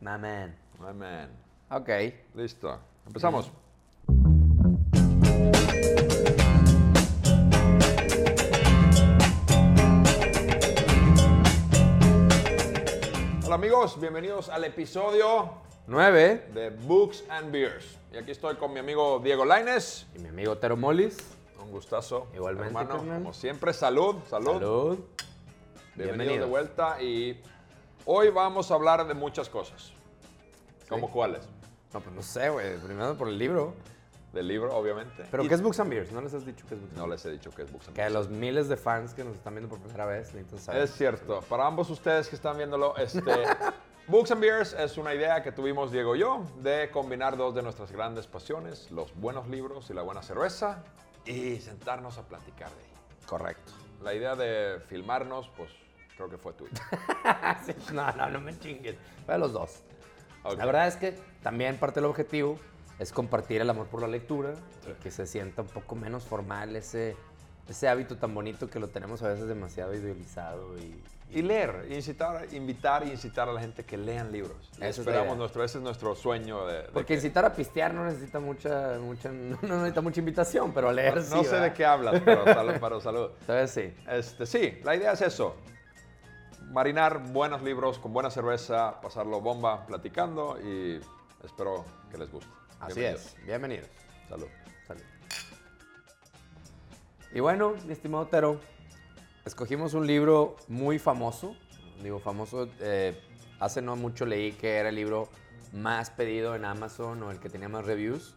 My man. My man. Ok. Listo. Empezamos. Hola amigos, bienvenidos al episodio 9. de Books and Beers. Y aquí estoy con mi amigo Diego Laines. Y mi amigo Tero Molis. Un gustazo. Igualmente, hermano. carnal. Como siempre, salud, salud. Salud. Bienvenidos de vuelta y hoy vamos a hablar de muchas cosas. ¿Cómo cuáles? No, pues no sé, güey. Primero por el libro. Del libro, obviamente. ¿Pero Y qué es Books and Beers? ¿No les has dicho qué es Books and No Beers? les he dicho que es Books and Que Beers. los miles de fans que nos están viendo por primera vez necesitan saber. Es cierto. Para ambos ustedes que están viéndolo, este, Books and Beers es una idea que tuvimos Diego y yo de combinar dos de nuestras grandes pasiones, los buenos libros y la buena cerveza, y sentarnos a platicar de ello. Correcto. La idea de filmarnos, pues creo que fue tuya. Sí, no, no, no me chingues. Fue de los dos. Ok. La verdad es que también parte del objetivo es compartir el amor por la lectura y que se sienta un poco menos formal ese, ese hábito tan bonito que lo tenemos a veces demasiado idealizado y, Y leer, incitar, invitar e incitar a la gente que lean libros. Esa es la Esperamos nuestro, ese es nuestro sueño de, de Porque que- incitar a pistear no necesita mucha, mucha no necesita mucha invitación, pero leer no, sí. no sé de ¿verdad? qué hablas, pero salud, pero salud. Entonces sí. Este, sí, la idea es eso. Marinar buenos libros con buena cerveza, pasarlo bomba platicando y espero que les guste. Así Bienvenidos. es. Bienvenidos. Salud. Salud. Y bueno, mi estimado Tero, escogimos un libro muy famoso. Digo, famoso, eh, hace no mucho leí que era el libro más pedido en Amazon o el que tenía más reviews.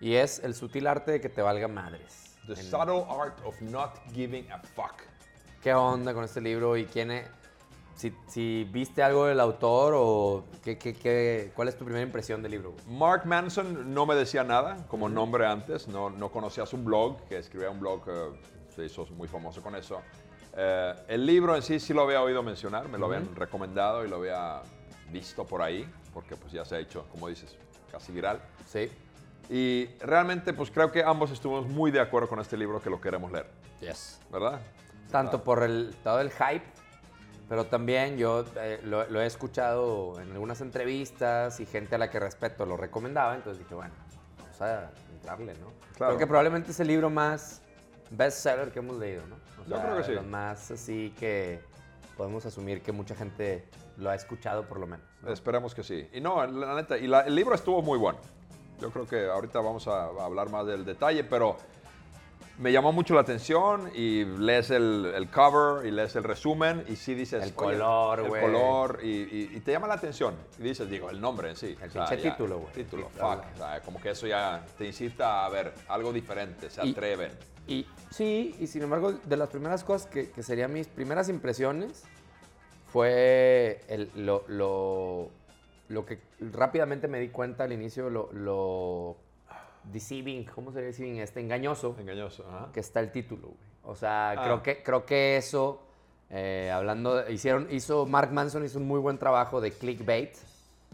Y es El sutil arte de que te valga madres. The En- subtle art of not giving a fuck. ¿Qué onda con este libro y quién es? Si, si viste algo del autor o qué, qué- qué- cuál es tu primera impresión del libro. Mark Manson no me decía nada como nombre antes, no, no conocía su blog, que escribía un blog, eh, se hizo muy famoso con eso. Eh, el libro en sí sí lo había oído mencionar, me lo habían recomendado y lo había visto por ahí, porque pues ya se ha hecho, como dices, casi viral. Sí. Y realmente pues creo que ambos estuvimos muy de acuerdo con este libro que lo queremos leer, Yes. ¿verdad? Tanto por el, todo el hype, pero también yo eh, lo, lo he escuchado en algunas entrevistas y gente a la que respeto lo recomendaba, entonces dije, bueno, vamos a entrarle, ¿no? Claro. Creo que probablemente es el libro más bestseller que hemos leído, ¿no? O Yo creo que sí. Los más así que podemos asumir que mucha gente lo ha escuchado por lo menos. ¿no? Esperemos que sí. Y no, la neta, y la- el libro estuvo muy bueno. Yo creo que ahorita vamos a, a hablar más del detalle, pero me llamó mucho la atención y lees el, el cover y lees el resumen y sí dices... El "Oye, color, El güey". color y, y- y te llama la atención. Y dices, digo, el nombre en sí. El O sea, pinche ya, título, güey. Título, fuck. O sea, como que eso ya te incita a ver algo diferente, se Y- atreven. Y sí, y sin embargo, de las primeras cosas que, que serían mis primeras impresiones fue el- lo, lo- lo que rápidamente me di cuenta al inicio, lo, lo deceiving, ¿cómo sería deceiving? Este engañoso, Engañoso. ajá. que está el título, güey. O sea, Ah. creo, que, creo que eso, eh, hablando, hicieron, hizo, Mark Manson hizo un muy buen trabajo de clickbait,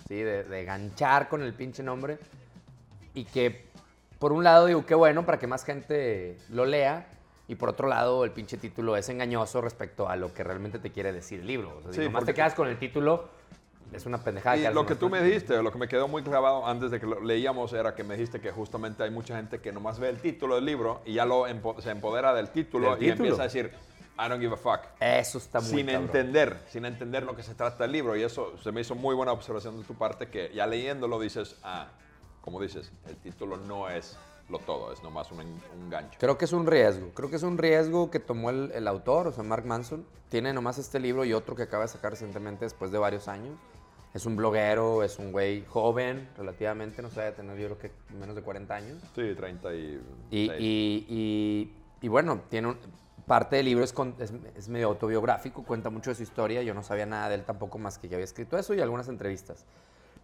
¿sí? De, de ganchar con el pinche nombre. Y que, por un lado, digo, qué bueno para que más gente lo lea. Y por otro lado, el pinche título es engañoso respecto a lo que realmente te quiere decir el libro. O sea, si Sí, nomás porque- te quedas con el título, es una pendejada. Y quedarse lo que tú me dijiste, lo que me quedó muy clavado antes de que lo leíamos era que me dijiste que justamente hay mucha gente que nomás ve el título del libro y ya lo empo- se empodera del título Del y título. empieza a decir, I don't give a fuck. Eso está muy Sin cabrón. entender, sin entender lo que se trata el libro. Y eso se me hizo muy buena observación de tu parte, que ya leyéndolo dices, ah, como dices, el título no es lo todo, es nomás un, un gancho. Creo que es un riesgo. Creo que es un riesgo que tomó el, el autor, o sea, Mark Manson. Tiene nomás este libro y otro que acaba de sacar recientemente después de varios años. Es un bloguero, es un güey joven, relativamente, no sé, de tener yo creo que menos de 40 años. Sí, 30 y... Y, y- y- y bueno, tiene un- parte del libro es, con- es, es medio autobiográfico, cuenta mucho de su historia. Yo no sabía nada de él tampoco más que ya había escrito eso y algunas entrevistas.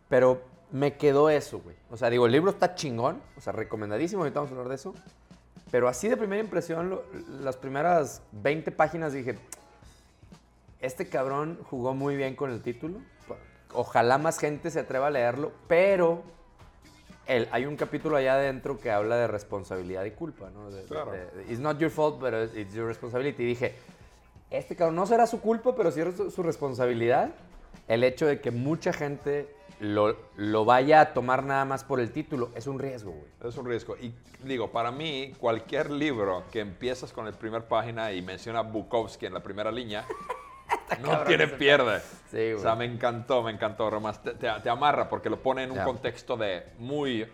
Pero me quedó eso, güey. O sea, digo, el libro está chingón, o sea, recomendadísimo, ahorita vamos a hablar de eso. Pero así de primera impresión, lo- las primeras 20 páginas dije, este cabrón jugó muy bien con el título. Ojalá más gente se atreva a leerlo, pero el- hay un capítulo allá adentro que habla de responsabilidad y culpa, ¿no? De- de- Claro. de- it's not your fault, but it's your responsibility. Y dije, este cabrón no será su culpa, pero sí es su, su responsabilidad el hecho de que mucha gente lo, lo vaya a tomar nada más por el título es un riesgo, güey. Es un riesgo. Y digo, para mí, cualquier libro que empiezas con la primera página y menciona Bukowski en la primera línea, no tiene pierde. Sí, güey. o sea, me encantó, me encantó. Te, te- te amarra porque lo pone en un contexto de muy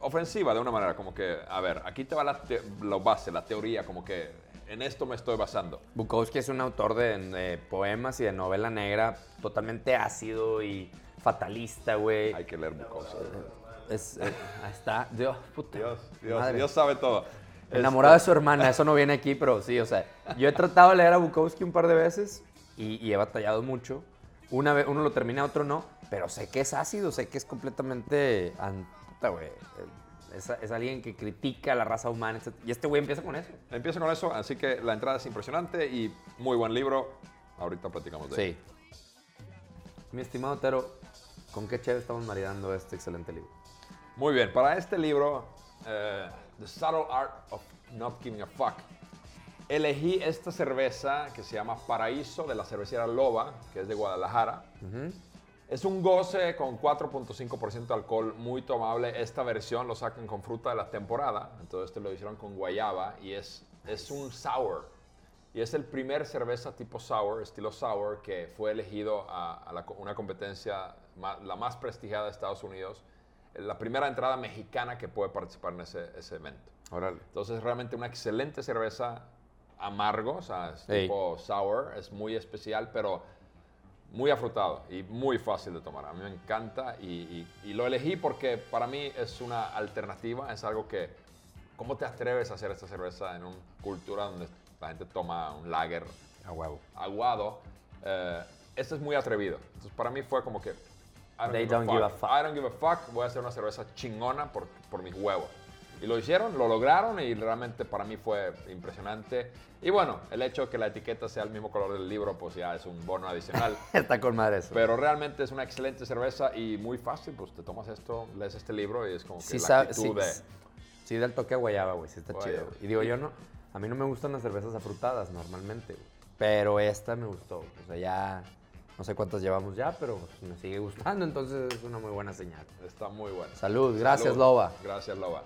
ofensiva de una manera, como que, a ver, aquí te va la, te- la base, la teoría, como que en esto me estoy basando. Bukowski es un autor de, de poemas y de novela negra totalmente ácido y fatalista, güey. Hay que leer Bukowski. Es, eh, ahí está. Dios, puta. Dios, Dios. Dios sabe todo. Enamorado de Este, su hermana, eso no viene aquí, pero sí, o sea, yo he tratado de leer a Bukowski un par de veces y, y he batallado mucho. Una vez, uno lo termina, otro no, pero sé que es ácido, sé que es completamente... puta, güey. Es, es alguien que critica a la raza humana, etc. Y este güey empieza con eso. Empiezo con eso, así que la entrada es impresionante y muy buen libro. Ahorita platicamos de él. Sí. Mi estimado Tero, ¿con qué chévere estamos maridando este excelente libro? Muy bien, para este libro, eh, The Subtle Art of Not Giving a Fuck, elegí esta cerveza que se llama Paraíso de la cervecera Loba, que es de Guadalajara. Es un goce con 4.5% de alcohol, muy tomable. Esta versión lo sacan con fruta de la temporada, entonces este lo hicieron con guayaba y es, es un sour. Y es el primer cerveza tipo sour, estilo sour, que fue elegido a, a la una competencia ma- la más prestigiada de Estados Unidos. La primera entrada mexicana que puede participar en ese, ese evento. Órale. Entonces, realmente una excelente cerveza amargo, o sea, es Ey. tipo sour, es muy especial, pero muy afrutado y muy fácil de tomar. A mí me encanta y, y- y lo elegí porque para mí es una alternativa, es algo que, ¿cómo te atreves a hacer esta cerveza en una cultura donde la gente toma un lager A huevo. aguado? Eh, este es muy atrevido. Entonces, para mí fue como que... I don't, They give, don't a give a fuck. fuck. I don't give a fuck. Voy a hacer una cerveza chingona por, por mis huevos. Y lo hicieron, lo lograron y realmente para mí fue impresionante. Y bueno, el hecho de que la etiqueta sea el mismo color del libro, pues ya es un bono adicional. Está con madre eso. Pero realmente es una excelente cerveza y muy fácil. Pues te tomas esto, lees este libro y es como que sí, la actitud sí, de... sí, del toque a guayaba, güey, sí está Guayaba. chido. Y digo, yo no, a mí no me gustan las cervezas afrutadas normalmente. Pero esta me gustó. O sea, ya, no sé cuántas llevamos ya, pero me sigue gustando, entonces es una muy buena señal. Está muy bueno. Salud, gracias, Salud. Loba. Gracias, Loba.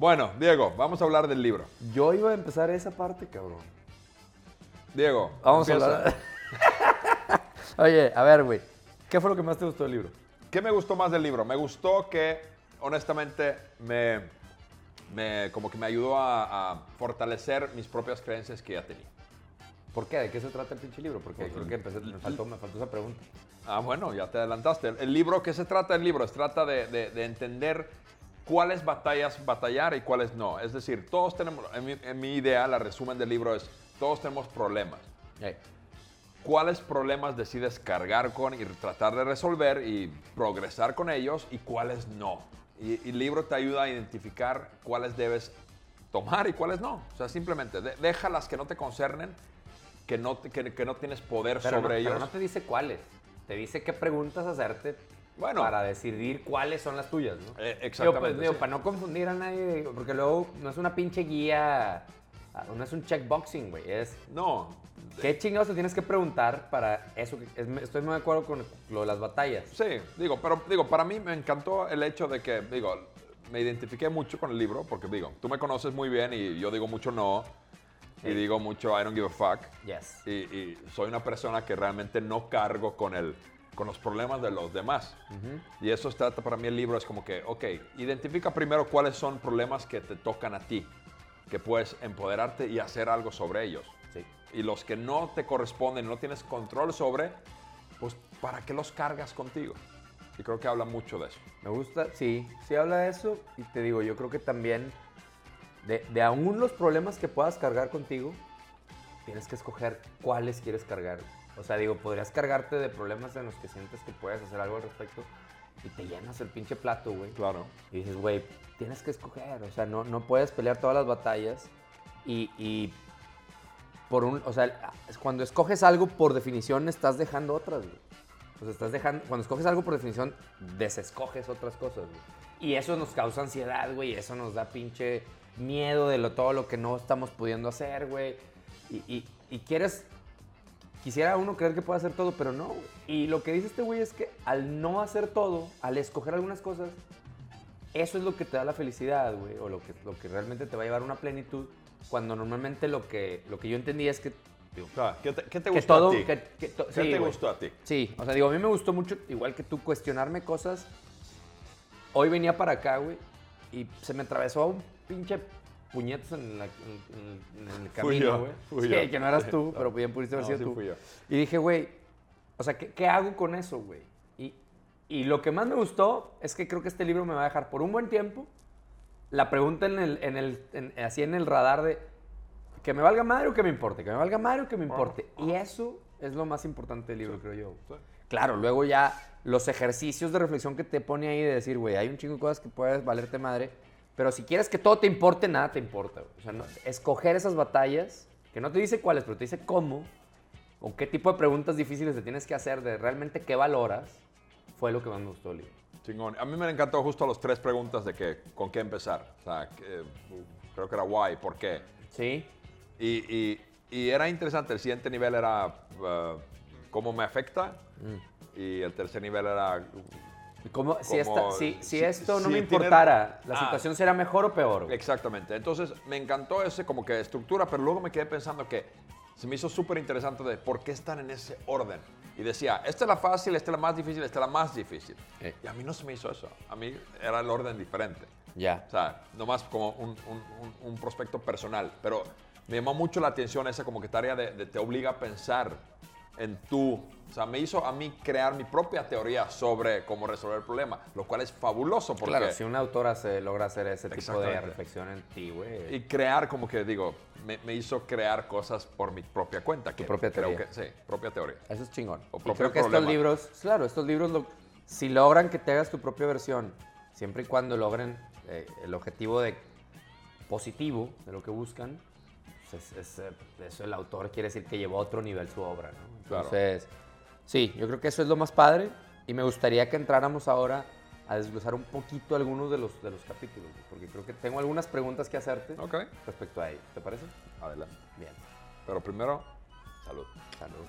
Bueno, Diego, vamos a hablar del libro. Yo iba a empezar esa parte, cabrón. Diego, Vamos a empieza. hablar. Oye, a ver, güey. ¿Qué fue lo que más te gustó del libro? ¿Qué me gustó más del libro? Me gustó que, honestamente, me, me- como que me ayudó a, a fortalecer mis propias creencias que ya tenía. ¿Por qué? ¿De qué se trata el pinche libro? Porque creo que empecé, me, faltó, me faltó esa pregunta. Ah, bueno, ya te adelantaste. El, el libro, ¿qué se trata del libro? Se trata de, de- de entender cuáles batallas batallar y cuáles no. Es decir, todos tenemos, en mi, en mi idea, la resumen del libro es, todos tenemos problemas. Ey, cuáles problemas decides cargar con y tratar de resolver y progresar con ellos y cuáles no. Y, y el libro te ayuda a identificar cuáles debes tomar y cuáles no. O sea, simplemente de- deja las que no te concernen, que no, te- que, que no tienes poder Pero, no, sobre pero ellos. no te dice cuáles. Te dice qué preguntas hacerte Bueno. para decidir cuáles son las tuyas, ¿no? Eh, exactamente, pues, digo, sí. para no confundir a nadie, porque luego no es una pinche guía, no es un checkboxing, güey. Es No, qué chingados te tienes que preguntar para eso. estoy muy de acuerdo con lo de las batallas. Sí, digo, pero digo, para mí me encantó el hecho de que, digo, me identifiqué mucho con el libro, porque digo, tú me conoces muy bien y yo digo mucho no, y Sí. digo mucho I don't give a fuck. Yes. Y, y soy una persona que realmente no cargo con, el, con los problemas de los demás. Y eso trata para mí el libro, es como que, ok, identifica primero cuáles son problemas que te tocan a ti, que puedes empoderarte y hacer algo sobre ellos. Sí. Y los que no te corresponden, no tienes control sobre, pues ¿para qué los cargas contigo? Y creo que habla mucho de eso. Me gusta, sí, sí habla de eso. Y te digo, yo creo que también de, de aún los problemas que puedas cargar contigo, tienes que escoger cuáles quieres cargar. O sea, digo, podrías cargarte de problemas en los que sientes que puedes hacer algo al respecto y te llenas el pinche plato, güey. Claro. Y dices, güey, tienes que escoger. O sea, no, no puedes pelear todas las batallas. Y, y por un, o sea, cuando escoges algo, por definición, estás dejando otras, güey. O sea, estás dejando, cuando escoges algo, por definición, desescoges otras cosas, güey. Y eso nos causa ansiedad, güey. Eso nos da pinche miedo de lo, todo lo que no estamos pudiendo hacer, güey. Y, y- y quieres quisiera uno creer que puede hacer todo, pero no. Y lo que dice este güey es que al no hacer todo, al escoger algunas cosas, eso es lo que te da la felicidad, güey, o lo que, lo que realmente te va a llevar a una plenitud, cuando normalmente lo que, lo que yo entendía es que... digo, ¿qué te, qué te gustó todo... a ti? que- que to- ¿Qué sí, te güey. gustó a ti? Sí, o sea, digo, a mí me gustó mucho, igual que tú, cuestionarme cosas. Hoy venía para acá, güey, y se me atravesó un pinche puñetas en, la- en- en- el camino, güey. Sí, yo. que no eras tú, pero bien pudiste haber No, sido sí tú. fui yo. Y dije, güey, o sea, ¿qué, qué hago con eso, güey? Y, y lo que más me gustó es que creo que este libro me va a dejar por un buen tiempo la pregunta en el, en el, en- así en el radar de que me valga madre o que me importe, que me valga madre o que me importe. Y eso es lo más importante del libro, creo yo. Sí. Claro, luego ya los ejercicios de reflexión que te pone ahí de decir, güey, hay un chingo de cosas que puedes valerte madre, pero si quieres que todo te importe, nada te importa. O sea, no- escoger esas batallas, que no te dice cuáles, pero te dice cómo, o qué tipo de preguntas difíciles te tienes que hacer de realmente qué valoras, fue lo que más me gustó del libro. Chingón. A mí me encantó justo las tres preguntas de que, con qué empezar. O sea, que, uh, creo que era why, por qué. ¿Sí? Y, y- y era interesante. El siguiente nivel era uh, cómo me afecta. Y el tercer nivel era ¿Y cómo- si, Como- esta- si, si si- esto no me tiene- importara, ¿la Ah. situación será mejor o peor? güey? Exactamente. Entonces me encantó ese como que estructura, pero luego me quedé pensando que se me hizo súper interesante de por qué están en ese orden. Y decía, esta es la fácil, esta es la más difícil, esta es la más difícil. Eh. Y a mí no se me hizo eso. A mí era el orden diferente. Ya. O sea, nomás como un, un- un- un prospecto personal. Pero me llamó mucho la atención esa como que tarea de, de te obliga a pensar en tú. O sea, me hizo a mí crear mi propia teoría sobre cómo resolver el problema, lo cual es fabuloso porque... Claro, si una autora se logra hacer ese tipo de reflexión en ti, güey. Y crear, como que digo, me, me hizo crear cosas por mi propia cuenta. que propia creo teoría. que Sí, propia teoría. Eso es chingón. O Y propio creo que estos problema. libros, claro, estos libros, lo- si logran que te hagas tu propia versión, siempre y cuando logren eh, el objetivo de positivo de lo que buscan, es- es, eh, eso el autor quiere decir que llevó a otro nivel su obra, ¿no? Claro. Entonces, sí, yo creo que eso es lo más padre y me gustaría que entráramos ahora a desglosar un poquito algunos de los, de los capítulos, porque creo que tengo algunas preguntas que hacerte respecto a ellos. ¿Te parece? adelante. Bien. Pero primero, salud. Salud.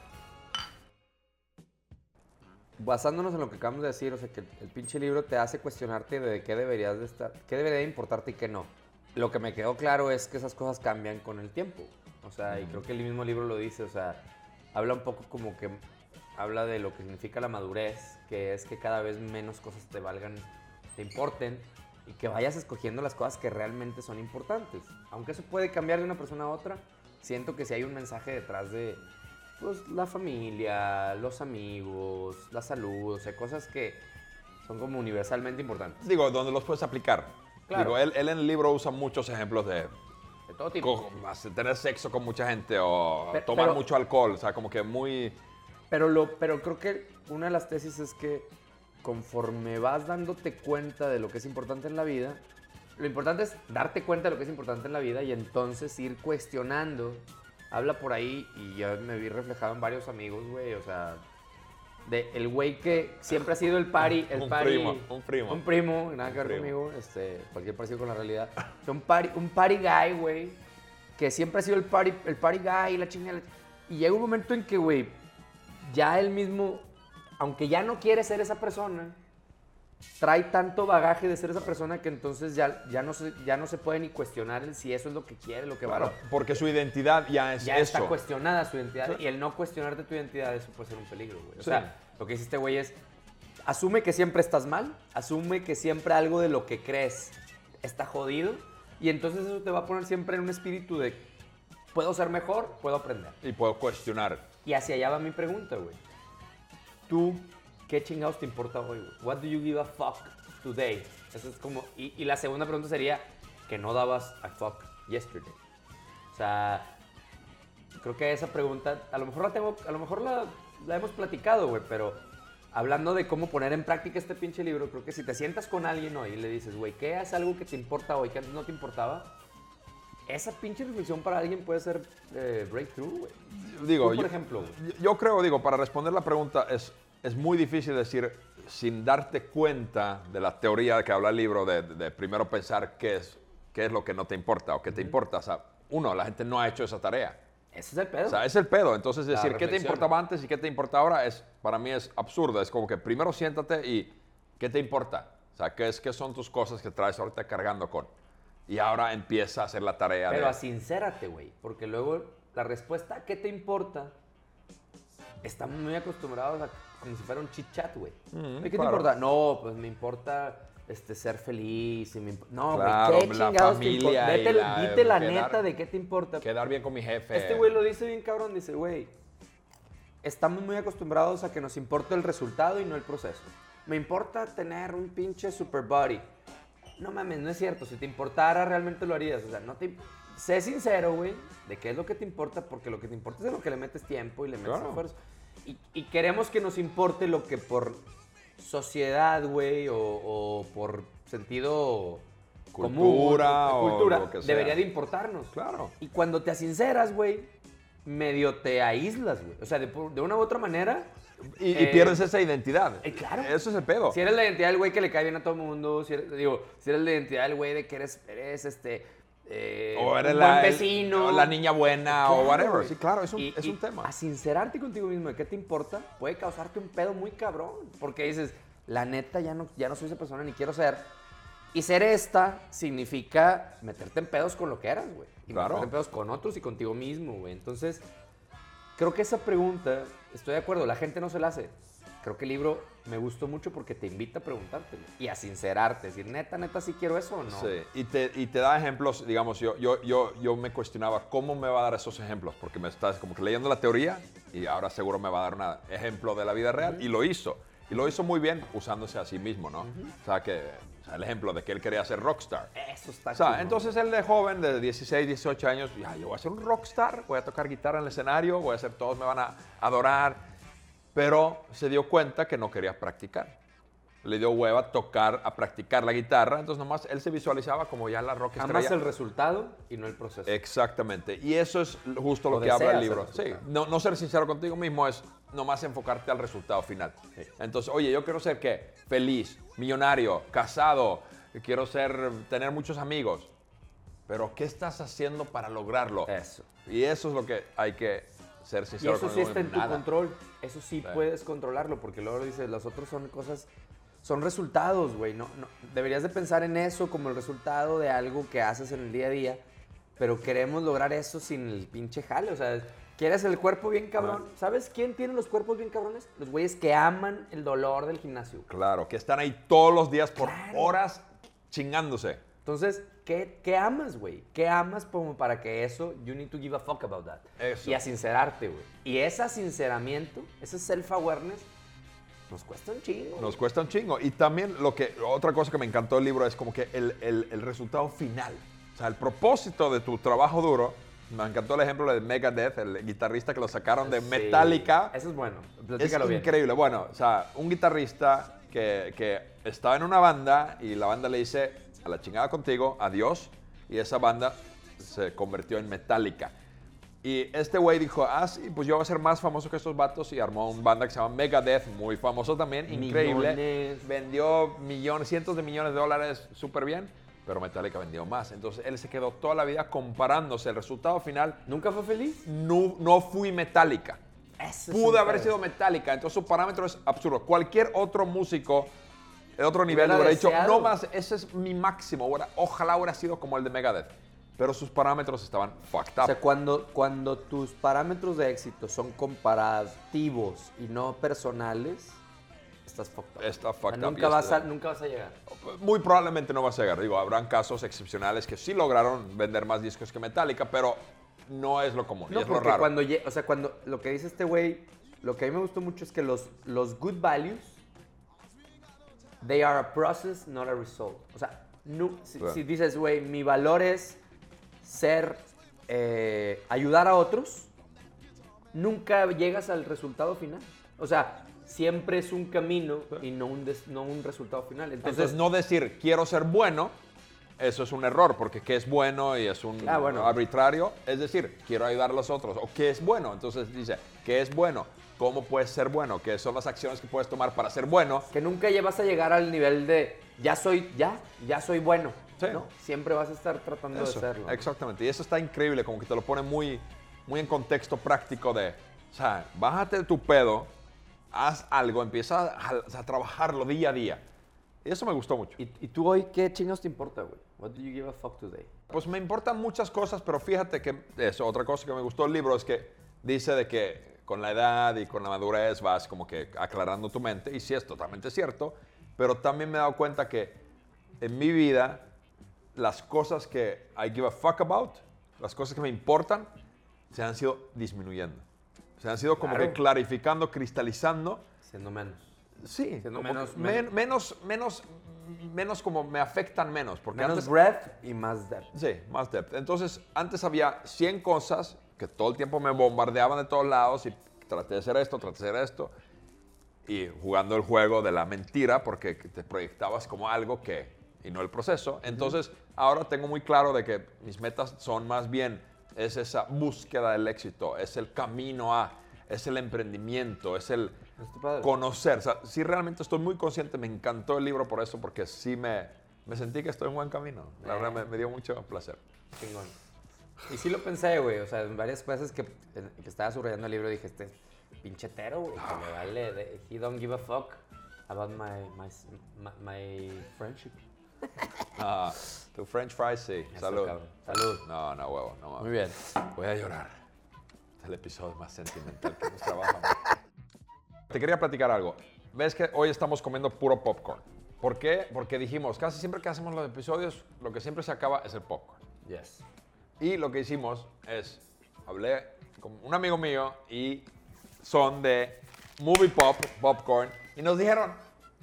Basándonos en lo que acabamos de decir, o sea, que el, pinche libro te hace cuestionarte de qué deberías de estar, qué debería de importarte y qué no. Lo que me quedó claro es que esas cosas cambian con el tiempo. O sea, y creo que el mismo libro lo dice, o sea, habla un poco como que habla de lo que significa la madurez, que es que cada vez menos cosas te valgan, te importen y que vayas escogiendo las cosas que realmente son importantes. Aunque eso puede cambiar de una persona a otra, siento que si hay un mensaje detrás de pues, la familia, los amigos, la salud, o sea, cosas que son como universalmente importantes. Digo, donde los puedes aplicar. Claro. Digo, él, él en el libro usa muchos ejemplos de De todo tipo. tener sexo con mucha gente o Pe- tomar pero- mucho alcohol. O sea, como que muy... Pero, lo, pero creo que una de las tesis es que conforme vas dándote cuenta de lo que es importante en la vida, lo importante es darte cuenta de lo que es importante en la vida y entonces ir cuestionando. Habla por ahí y ya me vi reflejado en varios amigos, güey, o sea, de el güey que siempre ha sido el pari, el Un pari- primo, un primo. Un primo, nada que ver conmigo, este, cualquier parecido con la realidad. Un party, un party guy, güey, que siempre ha sido el party, el party guy, la chingada. Y llega un momento en que, güey, ya él mismo, aunque ya no quiere ser esa persona, trae tanto bagaje de ser esa persona que entonces ya, ya, no, se, ya no se puede ni cuestionar el si eso es lo que quiere, lo que Claro, valora. porque su identidad ya es Ya eso. está cuestionada su identidad y el no cuestionarte tu identidad, eso puede ser un peligro, güey. O Sí. sea, lo que dice este güey es, asume que siempre estás mal, asume que siempre algo de lo que crees está jodido y entonces eso te va a poner siempre en un espíritu de, puedo ser mejor, puedo aprender. Y puedo cuestionar. Y hacia allá va mi pregunta, güey. ¿Tú qué chingados te importa hoy, güey? What do you give a fuck today? Eso es como... Y, y la segunda pregunta sería que no dabas a fuck yesterday. O sea, creo que esa pregunta, a lo mejor la tengo, a lo mejor la, la hemos platicado, güey, pero hablando de cómo poner en práctica este pinche libro, creo que si te sientas con alguien hoy y le dices, güey, ¿qué es algo que te importa hoy que antes no te importaba? Esa pinche reflexión para alguien puede ser eh, breakthrough, güey. Digo, Tú, por yo- ejemplo, Yo creo, digo, para responder la pregunta, es, es muy difícil decir sin darte cuenta de la teoría que habla el libro, de, de primero pensar qué es, qué es lo que no te importa o qué te importa. O sea, uno, la gente no ha hecho esa tarea. Ese es el pedo. O sea, es el pedo. Entonces, La decir qué te reflexión. importaba antes y qué te importa ahora, es, para mí es absurdo. Es como que primero siéntate y ¿qué te importa? O sea, ¿qué, es, qué son tus cosas que traes ahorita cargando con? Y ahora empieza a hacer la tarea Pero de... asincérate, güey. Porque luego la respuesta, ¿qué te importa? Estamos muy acostumbrados a como si fuera un chit chat, güey. Mm, ¿Qué claro. te importa? No, pues me importa este, ser feliz. y me imp- No, güey, Claro, ¿qué la chingados te familia importa? Vete- la- dite la quedar- neta de qué te importa. Quedar bien con mi jefe. Este güey lo dice bien cabrón, dice, güey, estamos muy acostumbrados a que nos importe el resultado y no el proceso. Me importa tener un pinche super body. No mames, no es cierto. Si te importara, realmente lo harías. O sea, no te... Sé sincero, güey, de qué es lo que te importa, porque lo que te importa es lo que le metes tiempo y le metes Claro. esfuerzo. Y, y queremos que nos importe lo que por sociedad, güey, o, o por sentido común, Cultura o cultura, lo que sea. debería de importarnos. Claro. Y cuando te asinceras, güey, medio te aíslas, güey. O sea, de, una u otra manera. Y, y eh, pierdes esa identidad. eh, claro. Eso es el pedo. Si eres la identidad del güey que le cae bien a todo el mundo, si eres, digo, si eres la identidad del güey de que eres, eres este. Eh, o eres un la, buen el- vecino. o la niña buena Claro, o whatever. Sí, claro, es un, Y- es y un tema. A sincerarte contigo mismo de qué te importa, puede causarte un pedo muy cabrón. Porque dices, la neta, ya no, ya no soy esa persona ni quiero ser. Y ser esta significa meterte en pedos con lo que eras, güey. Y Claro. meterte en pedos con otros y contigo mismo, güey. Entonces, creo que esa pregunta, estoy de acuerdo, la gente no se la hace. Creo que el libro me gustó mucho porque te invita a preguntártelo y a sincerarte, decir, neta, neta, si quiero eso o no. Sí, y te, y te da ejemplos, digamos, yo, yo, yo, yo me cuestionaba cómo me va a dar esos ejemplos, porque me estás como que leyendo la teoría y ahora seguro me va a dar un ejemplo de la vida real, y lo hizo. Y lo hizo muy bien usándose a sí mismo, ¿no? O sea, que, o sea, el ejemplo de que él quería ser rockstar. Eso está O sea, chingón. entonces él de joven, de 16, 18 años, ya, yo voy a ser un rockstar, voy a tocar guitarra en el escenario, voy a hacer, todos me van a adorar. Pero se dio cuenta que no quería practicar. Le dio hueva tocar, a practicar la guitarra, entonces nomás él se visualizaba como ya la rock estrella. el resultado y no el proceso. Exactamente. Y eso es justo lo O que habla el libro. Sí, no, no ser sincero contigo mismo es nomás enfocarte al resultado final. Entonces, oye, yo quiero ser qué? Feliz, millonario, casado, quiero ser, tener muchos amigos. Pero, ¿qué estás haciendo para lograrlo? Eso. Y eso es lo que hay que ser Y sincero eso sí está en tu control. Eso sí Sí. puedes controlarlo, porque luego dices, los otros son cosas, son resultados, güey. No, no, deberías de pensar en eso como el resultado de algo que haces en el día a día, pero queremos lograr eso sin el pinche jale. O sea, quieres el cuerpo bien cabrón. ¿Sabes quién tiene los cuerpos bien cabrones? Los güeyes que aman el dolor del gimnasio. Claro, que están ahí todos los días por Claro. horas chingándose. Entonces, ¿qué, qué amas, güey? ¿Qué amas como para que eso, you need to give a fuck about that? Eso. Y a sincerarte, güey. Y ese sinceramiento, ese self-awareness, nos cuesta un chingo. Nos cuesta un chingo. Y también lo que, otra cosa que me encantó del libro es como que el, el- el resultado final. O sea, el propósito de tu trabajo duro. Me encantó el ejemplo de Megadeth, el guitarrista que lo sacaron de Sí. Metallica. Eso es bueno. Es Platícalo bien. increíble. Bueno, o sea, un guitarrista que, que estaba en una banda y la banda le dice a la chingada contigo, adiós, y esa banda se convirtió en Metallica. Y este güey dijo, ah, sí, pues yo voy a ser más famoso que estos vatos y armó una banda que se llama Megadeth, muy famoso también, increíble. Millones. Vendió millones, cientos de millones de dólares, súper bien, pero Metallica vendió más. Entonces él se quedó toda la vida comparándose. El resultado final, ¿Nunca fue feliz? no, no fui Metallica. Eso un haber sido Metallica, entonces su parámetro es absurdo. Cualquier otro músico de otro nivel Hubiera hubiera dicho, no más, ese es mi máximo. ojalá hubiera sido como el de Megadeth. Pero sus parámetros estaban fucked O up. sea, cuando, cuando tus parámetros de éxito son comparativos y no personales, estás fucked up. Está O sea, fucked up. y nunca, vas a, nunca vas a llegar. Muy probablemente no vas a llegar. Digo, habrán casos excepcionales que sí lograron vender más discos que Metallica, pero no es lo común. y No, es lo raro. cuando, o sea, cuando lo que dice este güey, lo que a mí me gustó mucho es que los, los good values, they are a process, not a result. O sea, no- si, Claro. si dices, güey, mi valor es ser, eh, ayudar a otros, nunca llegas al resultado final. O sea, siempre es un camino y no un, des- no un resultado final. Entonces, Entonces, no decir quiero ser bueno, eso es un error, porque qué es bueno y es un Ah, bueno. arbitrario. Es decir, quiero ayudar a los otros. O qué es bueno. Entonces dice, ¿qué es bueno? ¿Cómo puedes ser bueno? ¿Qué son las acciones que puedes tomar para ser bueno? que nunca vas a llegar al nivel de ya soy, ya, ya soy bueno. Sí. ¿no? Siempre vas a estar tratando Eso, de serlo. exactamente. Y eso está increíble, como que te lo pone muy, muy en contexto práctico de, o sea, bájate de tu pedo, haz algo, empieza a, a trabajarlo día a día. Y eso me gustó mucho. ¿Y, y tú hoy qué chingos te importa, güey? What do you give a fuck today? Pues me importan muchas cosas, pero fíjate que eso, otra cosa que me gustó del libro es que dice de que con la edad y con la madurez vas como que aclarando tu mente, y sí es totalmente cierto, pero también me he dado cuenta que en mi vida las cosas que I give a fuck about, las cosas que me importan, se han sido disminuyendo. Se han sido como Claro. que clarificando, cristalizando. Siendo menos. Sí, Siendo menos- menos, menos, menos como me afectan menos. Porque Menos antes, breadth y más depth. Sí, más depth. Entonces, antes había 100 cosas que todo el tiempo me bombardeaban de todos lados y traté de hacer esto, traté de hacer esto. Y jugando el juego de la mentira porque te proyectabas como algo que, y no el proceso. Entonces, ahora tengo muy claro de que mis metas son más bien, es esa búsqueda del éxito, es el camino a, es el emprendimiento, es el conocer. O sea, sí realmente estoy muy consciente, me encantó el libro por eso, porque sí me, me sentí que estoy en buen camino. La verdad, me, me dio mucho placer. Chingón. Y sí lo pensé, güey. O sea, en varias veces que, que estaba subrayando el libro dije, este pinchetero, güey, que me vale. de- he don't give a fuck about my, my, my, my friendship. Ah, tu French fries, sí. Eso, Salud. cabrón. Salud. No, no, huevo. No. Muy bien. Voy a llorar. Es el episodio más sentimental que hemos trabajado. Te quería platicar algo. Ves que hoy estamos comiendo puro popcorn. ¿Por qué? Porque dijimos, casi siempre que hacemos los episodios, lo que siempre se acaba es el popcorn. Yes. Y lo que hicimos es, hablé con un amigo mío y son de Movie Pop, Popcorn, y nos dijeron,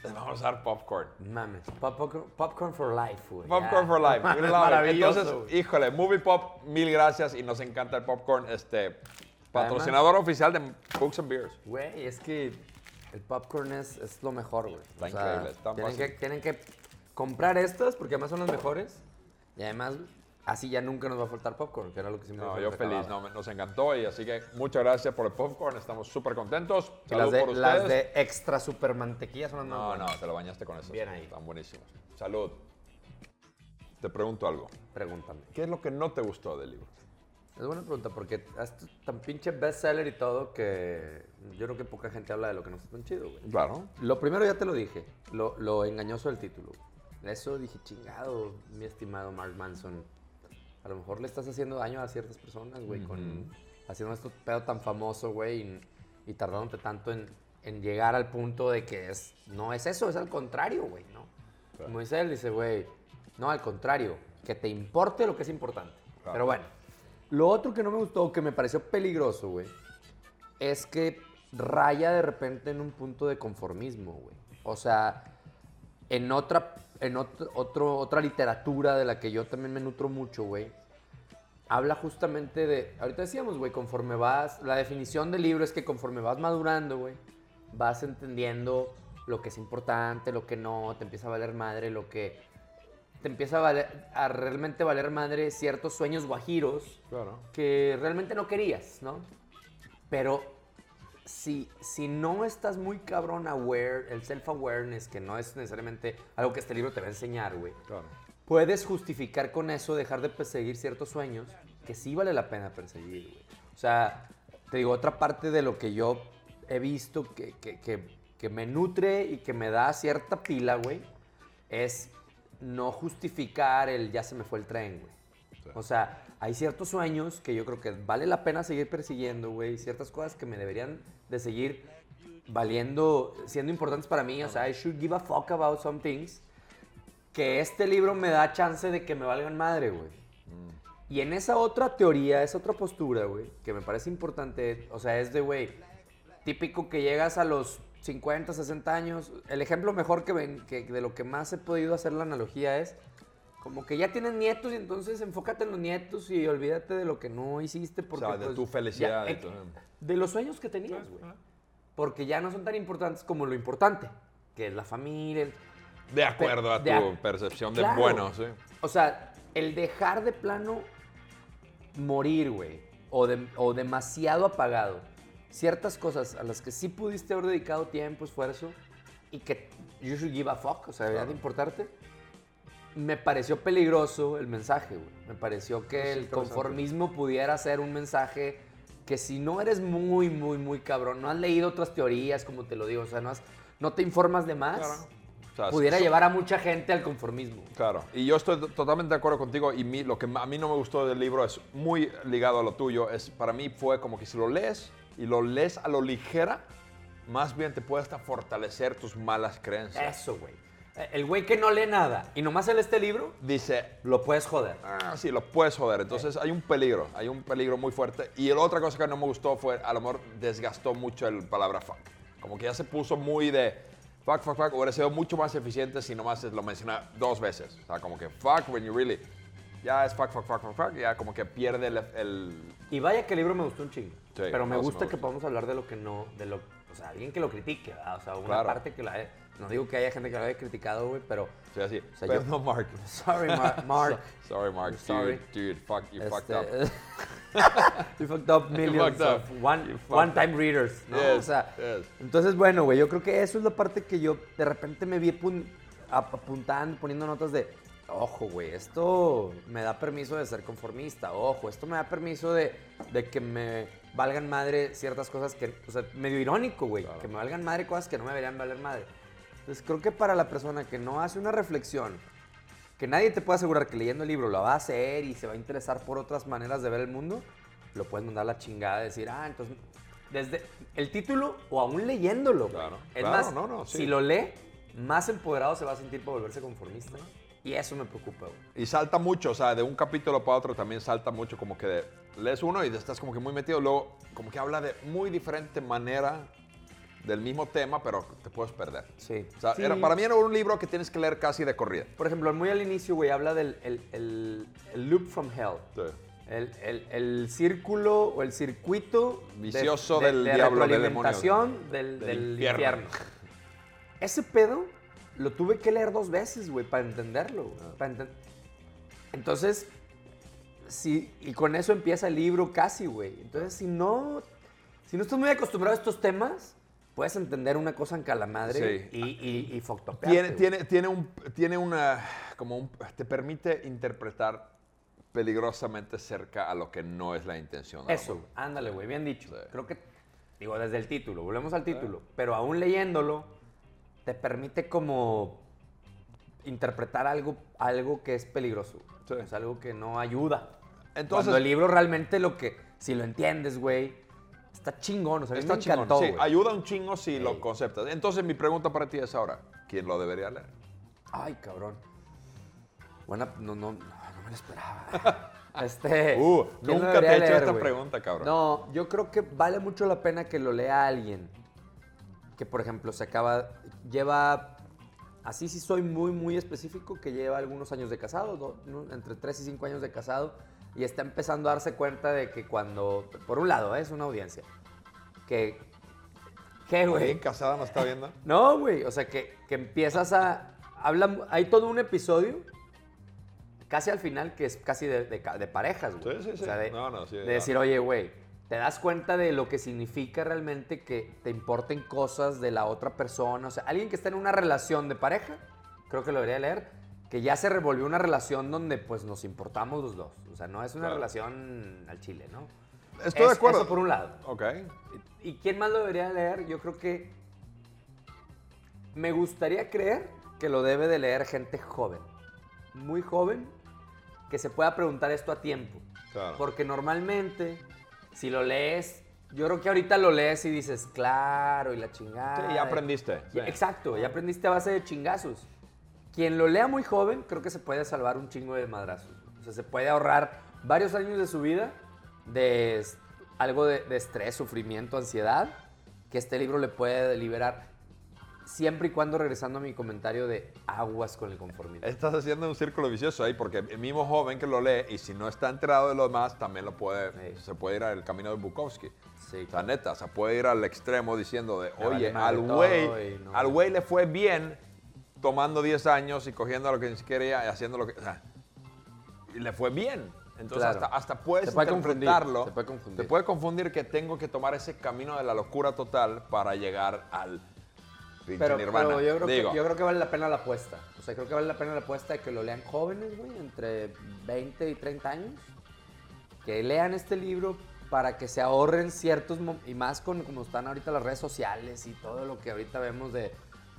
les vamos a dar popcorn. Mames. Popcorn, popcorn for life, güey. Popcorn Ya. for life. Maravilloso, Entonces, híjole, Movie Pop, mil gracias y nos encanta el popcorn. Este, patrocinador oficial de Books and Beers. Güey, es que el popcorn es, es lo mejor, güey. Está increíble, está tienen, fácil. que, tienen que comprar estas porque además son las mejores. Y además, así ya nunca nos va a faltar popcorn, que era lo que siempre No, yo feliz, no, nos encantó y así que muchas gracias por el popcorn, estamos súper contentos. Y Salud las de, por las ustedes. de extra super mantequilla son las más No, no, buenas. te lo bañaste con eso. Bien ahí. Están buenísimos. Salud. Te pregunto algo. Pregúntame. ¿Qué es lo que no te gustó del libro? Es buena pregunta porque es tan pinche bestseller y todo que yo creo que poca gente habla de lo que no está tan chido, güey. Claro. Lo primero ya te lo dije, lo, lo engañoso del título. Eso dije, chingado, mi estimado Mark Manson. A lo mejor le estás haciendo daño a ciertas personas, güey, con haciendo esto pedo tan famoso, güey, y, y tardándote tanto en, en llegar al punto de que es, no es eso, es al contrario, güey, ¿no? Como dice él, dice, güey, no, al contrario, que te importe lo que es importante. Claro. Pero bueno, lo otro que no me gustó, que me pareció peligroso, güey, es que raya de repente en un punto de conformismo, güey. O sea, en otra, en otro, otro- otra literatura de la que yo también me nutro mucho, güey, habla justamente de, ahorita decíamos, güey, conforme vas, la definición del libro es que conforme vas madurando, güey, vas entendiendo lo que es importante, lo que no, te empieza a valer madre, lo que te empieza a, valer- a realmente valer madre ciertos sueños guajiros Claro. que realmente no querías, ¿no? Pero si, si no estás muy cabrón aware, el self-awareness, que no es necesariamente algo que este libro te va a enseñar, güey, Claro. puedes justificar con eso dejar de perseguir ciertos sueños que sí vale la pena perseguir, güey. O sea, te digo, otra parte de lo que yo he visto que, que- que- que me nutre y que me da cierta pila, güey, es no justificar el ya se me fue el tren, güey. Sí. O sea, hay ciertos sueños que yo creo que vale la pena seguir persiguiendo, güey. Ciertas cosas que me deberían de seguir valiendo, siendo importantes para mí. O sea, I should give a fuck about some things. Que este libro me da chance de que me valgan madre, güey. Y en esa otra teoría, esa otra postura, güey, que me parece importante, o sea, es de, güey, típico que llegas a los 50, 60 años. El ejemplo mejor que, ven, que de lo que más he podido hacer la analogía es como que ya tienes nietos y entonces enfócate en los nietos y olvídate de lo que no hiciste. Porque, sea, de pues, tu felicidad, ya- de tu- de los sueños que tenías, güey. Porque ya no son tan importantes como lo importante, que es la familia. el- De acuerdo a de tu percepción de bueno, sí. O sea, el dejar de plano morir, güey, o, de- o demasiado apagado. Ciertas cosas a las que sí pudiste haber dedicado tiempo, esfuerzo, y que you should give a fuck, o sea, debería de importarte. Me pareció peligroso el mensaje, güey. Me pareció que Es el conformismo pudiera ser un mensaje que si no eres muy, muy, muy cabrón, no has leído otras teorías, como te lo digo, o sea, no, has- no te informas de más, Claro. O sea, pudiera llevar a mucha gente al conformismo. Claro, y yo estoy to- totalmente de acuerdo contigo y mi- lo que a mí no me gustó del libro es muy ligado a lo tuyo, es para mí fue como que si lo lees y lo lees a lo ligera, más bien te puede hasta fortalecer tus malas creencias. Eso, güey. El güey que no lee nada y nomás lee este libro, Dice, lo puedes joder. ah, sí, lo puedes joder, entonces hay un peligro, hay un peligro muy fuerte. Y la otra cosa que no me gustó fue, a lo mejor desgastó mucho el palabra fuck. Como que ya se puso muy de fuck, fuck, fuck, hubiera sido mucho más eficiente si nomás lo menciona dos veces. O sea, como que fuck when you really... Ya es fuck, fuck, fuck, fuck, fuck, ya como que pierde el... el- Y vaya que el libro me gustó un chingo. Sí, pero me gusta me que gusta. podamos hablar de lo que no, de lo, o sea, alguien que lo critique, ¿verdad? o sea, una Claro. parte que la no digo que haya gente que lo haya criticado, güey, pero sea, así. O sea, yo- Perdón, Mark. sorry, Mar- Mark. Sorry, Mark. Sorry. Dude, dude, fuck, you fucked up. Este, you fucked up millions fucked up. of one, You one time readers, ¿no? Yes, o sea, yes. entonces, bueno, güey, yo creo que eso es la parte que yo de repente me vi apun- ap- apuntando, poniendo notas de, ojo, güey, esto me da permiso de ser conformista, ojo, esto me da permiso de, de que me valgan madre ciertas cosas que, o sea, medio irónico, güey, Claro. que me valgan madre cosas que no me deberían valer madre. Entonces, creo que para la persona que no hace una reflexión, que nadie te puede asegurar que leyendo el libro lo va a hacer y se va a interesar por otras maneras de ver el mundo, lo puedes mandar a la chingada y decir, ah, entonces, desde el título o aún leyéndolo. Claro, Es claro, más, no, no, sí. si lo lee, más empoderado se va a sentir para volverse conformista. Y eso me preocupa, güey. Y salta mucho, o sea, de un capítulo para otro también salta mucho, como que de- lees uno y estás como que muy metido, luego como que habla de muy diferente manera del mismo tema, pero te puedes perder. Sí. O sea, Sí. era- para mí era un libro que tienes que leer casi de corrida. Por ejemplo, muy al inicio, güey, habla del el, el- el loop from hell. Sí. El, el- el círculo o el circuito de- Vicioso de, del de diablo, del demonio. retroalimentación del, Del del infierno. infierno. Ese pedo lo tuve que leer dos veces, güey, para entenderlo. Ah. para enten- Entonces, sí, y con eso empieza el libro casi, güey. Entonces, si no, si no estás muy acostumbrado a estos temas, puedes entender una cosa en calamadre Sí. y, y, Tiene, tiene, tiene, un, tiene una, como un, te permite interpretar peligrosamente cerca a lo que no es la intención. Eso, ándale, güey, bien dicho. Sí. Creo que, digo, desde el título, volvemos al título, pero aún leyéndolo, te permite como interpretar algo, algo que es peligroso. Sí. Es algo que no ayuda. Entonces- Cuando el libro realmente lo que, si lo entiendes, güey, está chingón. O sea, a mí Está me chingón. encantó, Sí, güey. ayuda un chingo si lo conceptas. Entonces mi pregunta para ti es ahora, ¿quién lo debería leer? Ay, cabrón. Buena, no, no, no, no me lo esperaba. Este, Uh, ¿quién lo nunca te debería he hecho leer, esta güey? pregunta, cabrón. No, yo creo que vale mucho la pena que lo lea alguien que, por ejemplo, se acaba, lleva, así sí soy muy, muy específico, que lleva algunos años de casado, do- ¿no? entre 3 y 5 años de casado, y está empezando a darse cuenta de que cuando, por un lado, ¿eh? es una audiencia, que, ¿qué, güey? casada no está viendo. No, güey, o sea, que, que empiezas a, habla, hay todo un episodio, casi al final, que es casi de, de ca- de parejas, güey. Sí, sí, O sí. sea, de, No, no, sí, de no. decir, oye, güey, te das cuenta de lo que significa realmente que te importen cosas de la otra persona. O sea, alguien que está en una relación de pareja, creo que lo debería leer, que ya se revolvió una relación donde pues nos importamos los dos. O sea, no es una Claro. relación al chile, ¿no? Estoy de Es- acuerdo. Eso por un lado. Ok. ¿Y quién más lo debería leer? Yo creo que me gustaría creer que lo debe de leer gente joven, muy joven, que se pueda preguntar esto a tiempo. Claro. Porque normalmente, si lo lees, yo creo que ahorita lo lees y dices, claro, y la chingada. Sí, ya aprendiste. Sí. Exacto, ya aprendiste a base de chingazos. Quien lo lea muy joven, creo que se puede salvar un chingo de madrazos. O sea, se puede ahorrar varios años de su vida de algo de, de estrés, sufrimiento, ansiedad, que este libro le puede liberar. Siempre y cuando regresando a mi comentario de aguas con el conformismo. Estás haciendo un círculo vicioso ahí porque el mismo joven que lo lee y si no está enterado de lo demás también lo puede, Sí. se puede ir al camino de Bukowski. Sí, La neta, se puede ir al extremo diciendo de, Me vale oye, madre al güey, y no- al güey le fue bien tomando 10 años y cogiendo lo que ni siquiera quería y haciendo lo que, o sea, y le fue bien. Entonces Claro. hasta, hasta puedes Se puede confundir, se puede confundir. Te puede confundir que tengo que tomar ese camino de la locura total para llegar al pinche Pero, nirvana. pero yo, creo Digo, que, yo creo que vale la pena la apuesta. O sea, creo que vale la pena la apuesta de que lo lean jóvenes, güey, entre 20 y 30 años. Que lean este libro para que se ahorren ciertos, y más con como están ahorita las redes sociales y todo lo que ahorita vemos de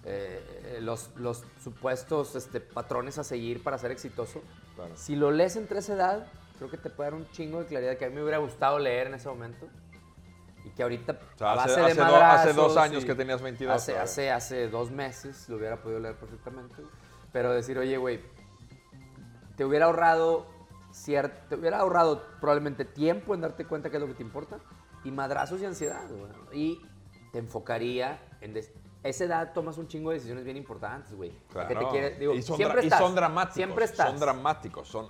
eh, los, los supuestos este, patrones a seguir para ser exitoso. Claro. Si lo lees entre esa edad, creo que te puede dar un chingo de claridad que a mí me hubiera gustado leer en ese momento. Y que ahorita, O sea, a hace- de hace do- madrazos hace dos años que tenías 22 Hace, hace, hace dos meses lo hubiera podido leer perfectamente. Pero decir, oye, güey, te hubiera ahorrado cier- te hubiera ahorrado probablemente tiempo en darte cuenta qué es lo que te importa y madrazos y ansiedad, güey. Y te enfocaría en des- esa edad tomas un chingo de decisiones bien importantes, güey. Porque te Claro. quieres- digo, y, son siempre dra- y estás, son dramáticos. Siempre estás. Son dramáticos. Son,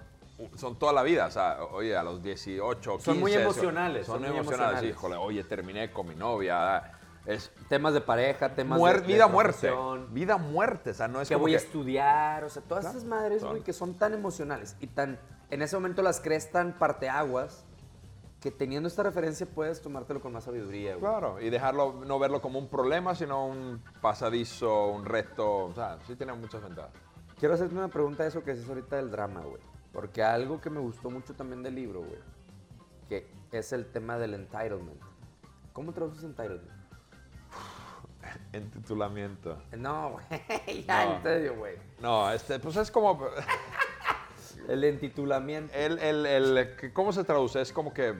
son toda la vida. O sea, oye, a los 18, 15. Son muy emocionales, Son, son muy emocionales. emocionales. Híjole, oye, terminé con mi novia. Es Temas de pareja, temas muer- de, de vida, muerte. profesión. Vida, muerte. O sea, no es que como voy que... a estudiar, o sea, todas Claro, esas madres, güey, que son tan emocionales y tan, en ese momento las crees tan parteaguas, que teniendo esta referencia puedes tomártelo con más sabiduría, güey. Claro, y dejarlo, no verlo como un problema, sino un pasadizo, un reto. O sea, sí tiene muchas ventajas. Quiero hacerte una pregunta de eso que es ahorita del drama, güey. Porque algo que me gustó mucho también del libro, güey, que es el tema del entitlement. ¿Cómo traduces entitlement? Entitulamiento. No, güey, ya No. en serio, güey. No, este, pues es como... El entitulamiento. El, el, el- ¿Cómo se traduce? Es como que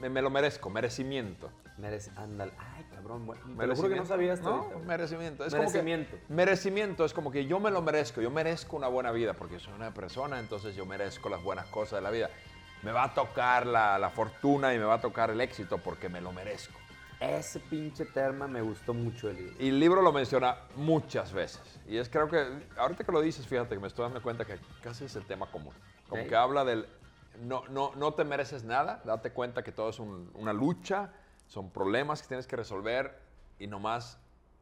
me, me lo merezco, merecimiento. Merece, ándale. Ay, cabrón, güey. Te lo juro que no sabía hasta No, ahorita, güey. merecimiento. Es Merecimiento. Como que, merecimiento es como que yo me lo merezco. Yo merezco una buena vida porque soy una persona, entonces yo merezco las buenas cosas de la vida. Me va a tocar la, la fortuna y me va a tocar el éxito porque me lo merezco. Ese pinche terma me gustó mucho del libro. Y el libro lo menciona muchas veces. Y es creo que, ahorita que lo dices, fíjate que me estoy dando cuenta que casi es el tema común. Como que habla del, no, no, no te mereces nada, date cuenta que todo es un- una lucha, son problemas que tienes que resolver y nomás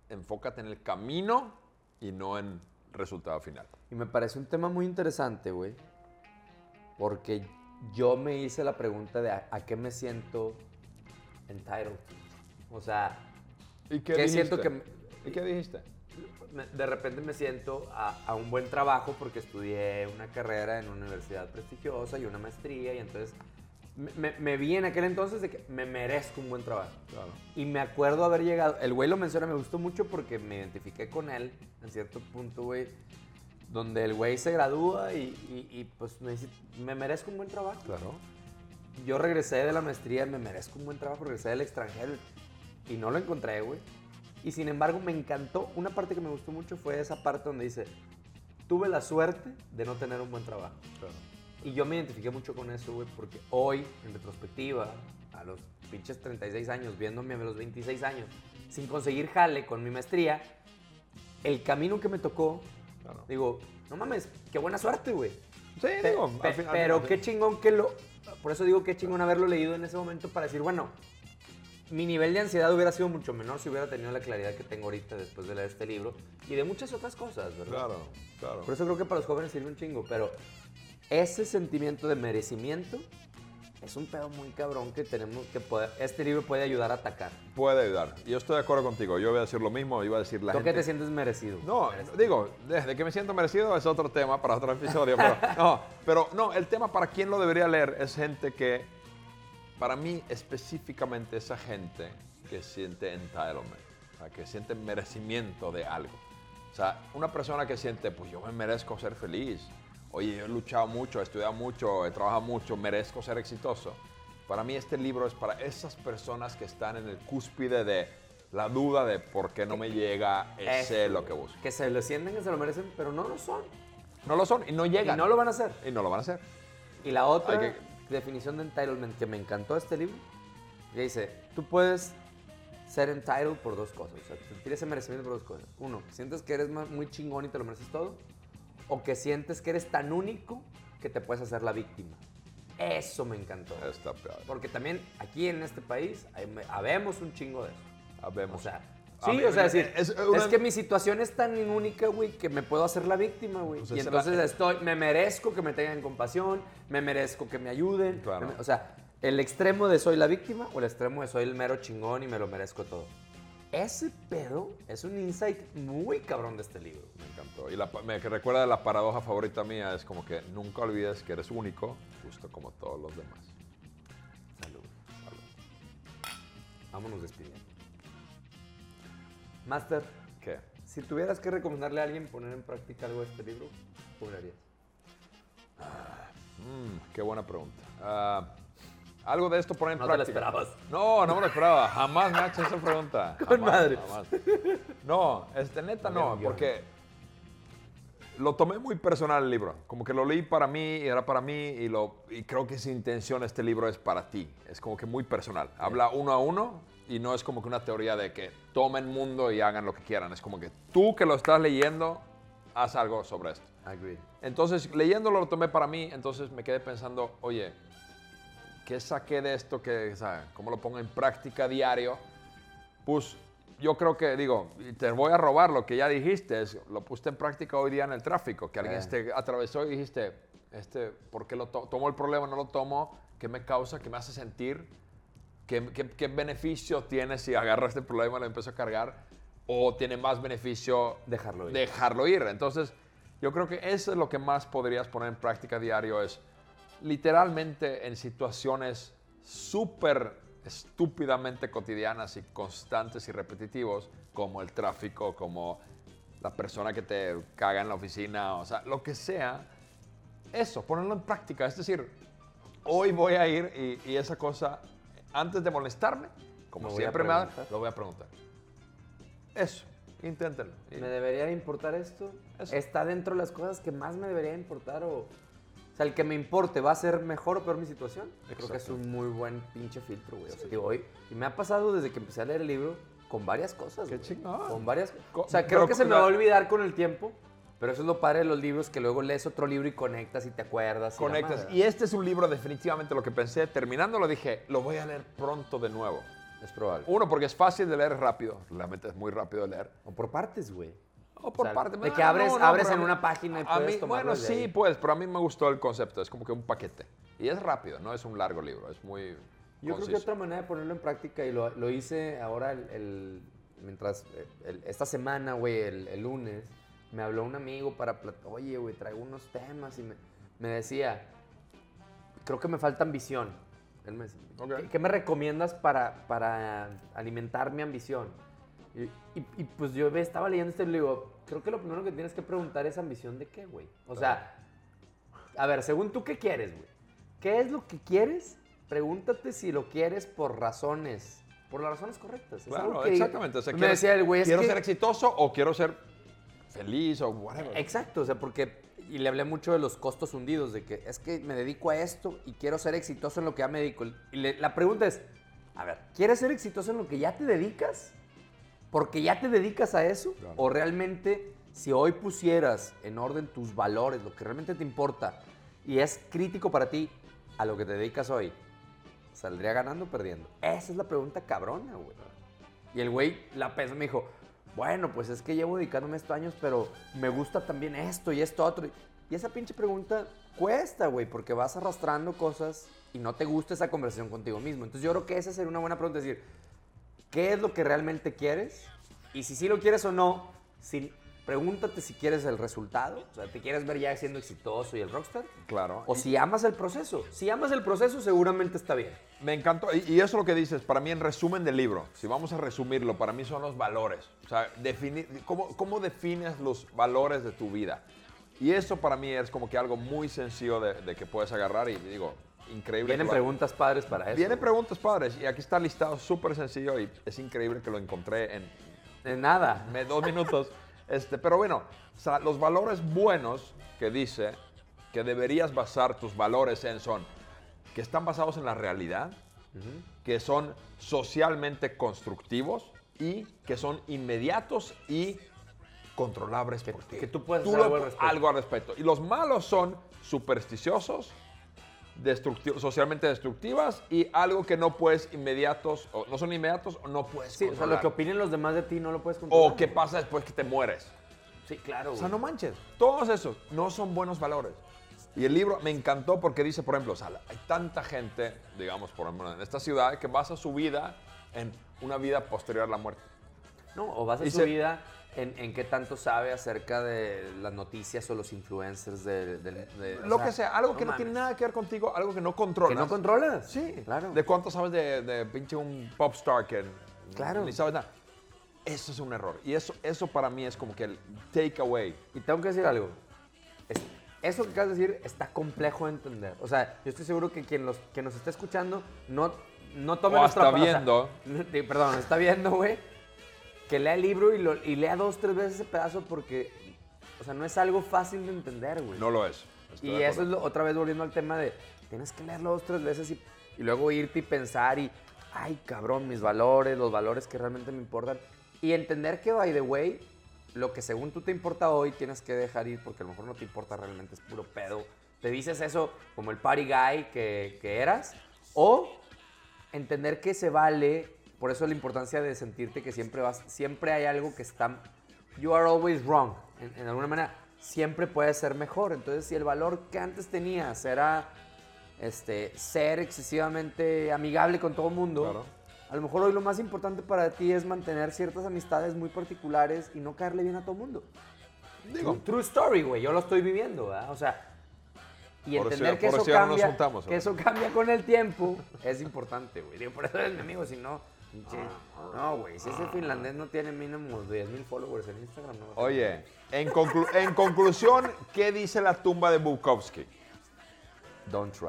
enfócate en el camino y no en resultado final. Y me parece un tema muy interesante, güey. Porque yo me hice la pregunta de a, a qué me siento entitled. O sea, ¿Y ¿Qué siento que me- ¿Y qué dijiste? de repente me siento a, a un buen trabajo porque estudié una carrera en una universidad prestigiosa y una maestría y entonces me, vi en aquel entonces de que me merezco un buen trabajo. Claro. Y me acuerdo haber llegado, el güey lo menciona, me gustó mucho porque me identifiqué con él en cierto punto, güey, donde el güey se gradúa y, y- y, pues me dice, me merezco un buen trabajo. Claro. Yo regresé de la maestría, me merezco un buen trabajo, regresé del extranjero y no lo encontré, güey. Y sin embargo me encantó, una parte que me gustó mucho fue esa parte donde dice, tuve la suerte de no tener un buen trabajo. claro. Y yo me identifiqué mucho con eso, güey, porque hoy, en retrospectiva, a los pinches 36 años, viéndome a los 26 años, sin conseguir jale con mi maestría, el camino que me tocó, Claro. digo, no mames, qué buena suerte, güey. Sí, Pe- digo, pe- fin- pero qué chingón que lo... Por eso digo qué chingón haberlo leído en ese momento para decir, bueno, mi nivel de ansiedad hubiera sido mucho menor si hubiera tenido la claridad que tengo ahorita después de leer este libro y de muchas otras cosas, ¿verdad? Claro, claro. Por eso creo que para los jóvenes sirve un chingo, pero ese sentimiento de merecimiento es un pedo muy cabrón que tenemos que poder, este libro puede ayudar a atacar. Puede ayudar. Yo estoy de acuerdo contigo. Yo voy a decir lo mismo. Iba a decir la ¿Tú gente... qué te sientes merecido? No, Merecido. digo, desde que me siento merecido es otro tema para otro episodio. Pero no, pero no, el tema para quien lo debería leer es gente que, para mí específicamente esa gente que siente entitlement, o sea, que siente merecimiento de algo. O sea, una persona que siente, pues yo me merezco ser feliz. Oye, yo he luchado mucho, he estudiado mucho, he trabajado mucho, merezco ser exitoso. Para mí este libro es para esas personas que están en el cúspide de la duda de por qué no me llega ese lo que busco. Que se lo sienten que se lo merecen, pero no lo son. No lo son y no Y llegan. no lo van a hacer. Y no lo van a hacer. Y la otra definición de entitlement que me encantó este libro, que dice, tú puedes ser entitled por dos cosas. O sea, sentir ese merecimiento por dos cosas. Uno, sientes que eres muy chingón y te lo mereces todo. O que sientes que eres tan único que te puedes hacer la víctima. Eso me encantó. Está. Porque también aquí en este país hay- habemos un chingo de eso. Habemos. O sea, sí, mí- o sea, decir, es- que mi situación es tan única, güey, que me puedo hacer la víctima, güey. Pues y entonces la- estoy, me merezco que me tengan compasión, me merezco que me ayuden. Claro. me- o sea, el extremo de soy la víctima o el extremo de soy el mero chingón y me lo merezco todo. Ese pedo es un insight muy cabrón de este libro. Me encantó. Y la me que recuerda la paradoja favorita mía es como que nunca olvides que eres único, justo como todos los demás. Salud. Salud. vámonos despidiendo. Master, ¿Qué? si tuvieras que recomendarle a alguien poner en práctica algo de este libro, ¿cómo lo harías? Mm, qué buena pregunta. Ah, algo de esto poner en No te la práctica. esperabas. No, no me lo esperaba. Jamás me ha hecho esa pregunta. Con Jamás, madre. jamás. No, este, neta no, porque lo tomé muy personal el libro. Como que lo leí para mí y era para mí y, lo, y creo que sin intención este libro es para ti. Es como que muy personal. Habla uno a uno y no es como que una teoría de que tomen mundo y hagan lo que quieran. Es como que tú que lo estás leyendo, haz algo sobre esto. Agree. Entonces, leyéndolo lo tomé para mí, entonces me quedé pensando, oye, ¿qué saqué de esto? Que, sea, ¿Cómo lo pongo en práctica diario? Pues yo creo que, digo, te voy a robar lo que ya dijiste, es, lo puse en práctica hoy día en el tráfico, que alguien Eh. te atravesó y dijiste, este, ¿por qué lo to- tomo el problema, no lo tomo? ¿Qué me causa? ¿Qué me hace sentir? ¿Qué, qué, qué beneficio tiene si agarro este problema y lo empiezo a cargar? ¿O tiene más beneficio Dejarlo ir. dejarlo ir? Entonces, yo creo que eso es lo que más podrías poner en práctica diario, es literalmente en situaciones súper estúpidamente cotidianas y constantes y repetitivos, como el tráfico, como la persona que te caga en la oficina, o sea, lo que sea, eso, ponerlo en práctica. Es decir, hoy voy a ir y, y esa cosa, antes de molestarme, como siempre me da, lo voy a preguntar. Eso, inténtenlo. ¿Me debería de importar esto? Eso. ¿Está dentro de las cosas que más me debería de importar? O sea, el que me importe, ¿va a ser mejor o peor mi situación? Creo que es un muy buen pinche filtro, güey. O sea, digo, hoy, y me ha pasado desde que empecé a leer el libro con varias cosas. Qué güey. chingón. Con varias O sea, creo pero que se me va a olvidar con el tiempo, pero eso es lo padre de los libros, que luego lees otro libro y conectas y te acuerdas. y la conectas. madre. Y este es un libro definitivamente lo que pensé, terminando lo dije, lo voy a leer pronto de nuevo. Es probable. Uno, porque es fácil de leer rápido, realmente es muy rápido de leer. O por partes, güey. O por sea, parte de que abres- abres en mí- una página y a puedes mí- Bueno, sí, ahí. pues, pero a mí me gustó el concepto, es como que un paquete. Y es rápido, no es un largo libro, es muy Yo creo que otra manera de ponerlo en práctica, y lo, lo hice ahora, el, el- mientras, el- esta semana, güey, el, el lunes, me habló un amigo para, oye, güey, traigo unos temas, y me, me decía, creo que me falta ambición. Él me decía. ¿qué, qué me recomiendas para, para alimentar mi ambición? Y, y- y, pues yo estaba leyendo esto y le digo, creo que lo primero que tienes que preguntar es ambición de qué, güey. O sea, a ver, según tú, ¿qué quieres, güey? ¿Qué es lo que quieres? Pregúntate si lo quieres por razones, por las razones correctas. Es algo Claro, que- exactamente. o sea, me quiero- decía el güey, es ¿Quiero que- ser exitoso o quiero ser feliz o whatever? Exacto, o sea, porque, y le hablé mucho de los costos hundidos, de que es que me dedico a esto y quiero ser exitoso en lo que ya me dedico. Y le- la pregunta es, a ver, ¿quieres ser exitoso en lo que ya te dedicas? ¿Porque ya te dedicas a eso? Claro. ¿O realmente, si hoy pusieras en orden tus valores, lo que realmente te importa, y es crítico para ti a lo que te dedicas hoy, ¿saldría ganando o perdiendo? Esa es la pregunta cabrona, güey. Y el güey la pensó me dijo, bueno, pues es que llevo dedicándome estos años, pero me gusta también esto y esto otro. Y esa pinche pregunta cuesta, güey, porque vas arrastrando cosas y no te gusta esa conversación contigo mismo. Entonces yo creo que esa sería una buena pregunta, decir, ¿qué es lo que realmente quieres? Y si sí lo quieres o no, si, pregúntate si quieres el resultado, o sea, ¿te quieres ver ya siendo exitoso y el rockstar? Claro. O si amas el proceso. Si amas el proceso, seguramente está bien. Me encantó. Y, y eso es lo que dices, para mí en resumen del libro, si vamos a resumirlo, para mí son los valores. O sea, definir, ¿cómo, ¿cómo defines los valores de tu vida? Y eso para mí es como que algo muy sencillo de, de que puedes agarrar y digo, increíble. Vienen que preguntas padres para eso. Vienen preguntas padres y aquí está listado súper sencillo y es increíble que lo encontré en De nada. me- dos minutos. Este, pero bueno, o sea, los valores buenos que dice que deberías basar tus valores en son que están basados en la realidad, que son socialmente constructivos y que son inmediatos y controlables por ti. que tú puedes Tú hacer algo al algo al respecto. Y los malos son supersticiosos, destructi- socialmente destructivas y algo que no puedes inmediatos, o no son inmediatos o no puedes Sí, o sea, lo controlar. que opinen los demás de ti no lo puedes controlar. O qué pasa después que te mueres. Sí, claro. O sea, güey. no manches. Todos esos no son buenos valores. Y el libro me encantó porque dice, por ejemplo, o sea, hay tanta gente, digamos, por ejemplo, en esta ciudad que basa su vida en una vida posterior a la muerte. No, o vas a Y su vida en, en qué tanto sabe acerca de las noticias o los influencers de... de- de- o Lo sea, que sea, algo que no mames. tiene nada que ver contigo, algo que no controlas. ¿Que no controlas? Sí, claro. ¿De cuánto sabes de, de pinche un pop star que Claro. ni sabes nada? Eso es un error. Y eso, eso para mí es como que el takeaway. Y tengo que decir algo. Es- eso que acabas de decir está complejo de entender. O sea, yo estoy seguro que quien, los, nos está escuchando no, no tome O nuestra o sea, viendo. perdón, está viendo, güey. Que lea el libro y, lo- y lea dos, tres veces ese pedazo porque, o sea, no es algo fácil de entender, güey. No lo es. Estoy Y eso es lo- otra vez volviendo al tema de tienes que leerlo dos, tres veces y, y luego irte y pensar y, ay, cabrón, mis valores, los valores que realmente me importan. Y entender que, by the way, lo que según tú te importa hoy tienes que dejar ir porque a lo mejor no te importa realmente, es puro pedo. Te dices eso como el party guy que, que eras o entender que se vale, por eso la importancia de sentirte que siempre vas, siempre hay algo que está, you are always wrong, en, en alguna manera, siempre puede ser mejor. Entonces, si el valor que antes tenías era este, ser excesivamente amigable con todo el mundo, Claro. a lo mejor hoy lo más importante para ti es mantener ciertas amistades muy particulares y no caerle bien a todo el mundo. Digo, True, true story, güey. Yo lo estoy viviendo, ¿verdad? O sea, y entender eso- que, eso nos cambia, juntamos, que eso cambia con el tiempo es importante, güey. Digo, por eso eres mi amigo, si no... pinche- No, güey, si ese finlandés no tiene mínimo 10 mil followers en Instagram, no. Oye, en, conclu- en conclusión, ¿qué dice la tumba de Bukowski? Don't try.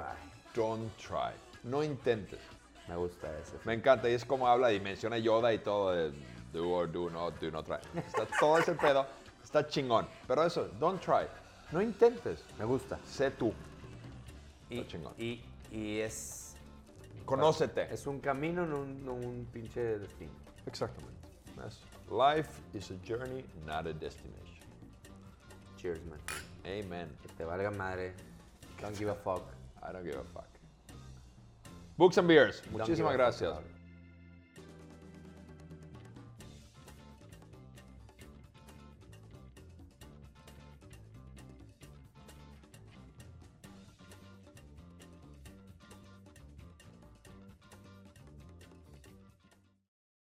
Don't try. No intentes. Me gusta ese. Me encanta y es como habla y menciona Yoda y todo de do or do not, do not try. Está todo ese pedo, está chingón. Pero eso, don't try. No intentes. Me gusta. Sé tú. Y, Está chingón. y, y es... Conócete. Es un camino, no un, no un pinche destino. Exactamente. Life is a journey, not a destination. Cheers, man. Amen. Que te valga madre. Don't give a fuck. I don't give a fuck. Books and Beers. Don't Muchísimas gracias.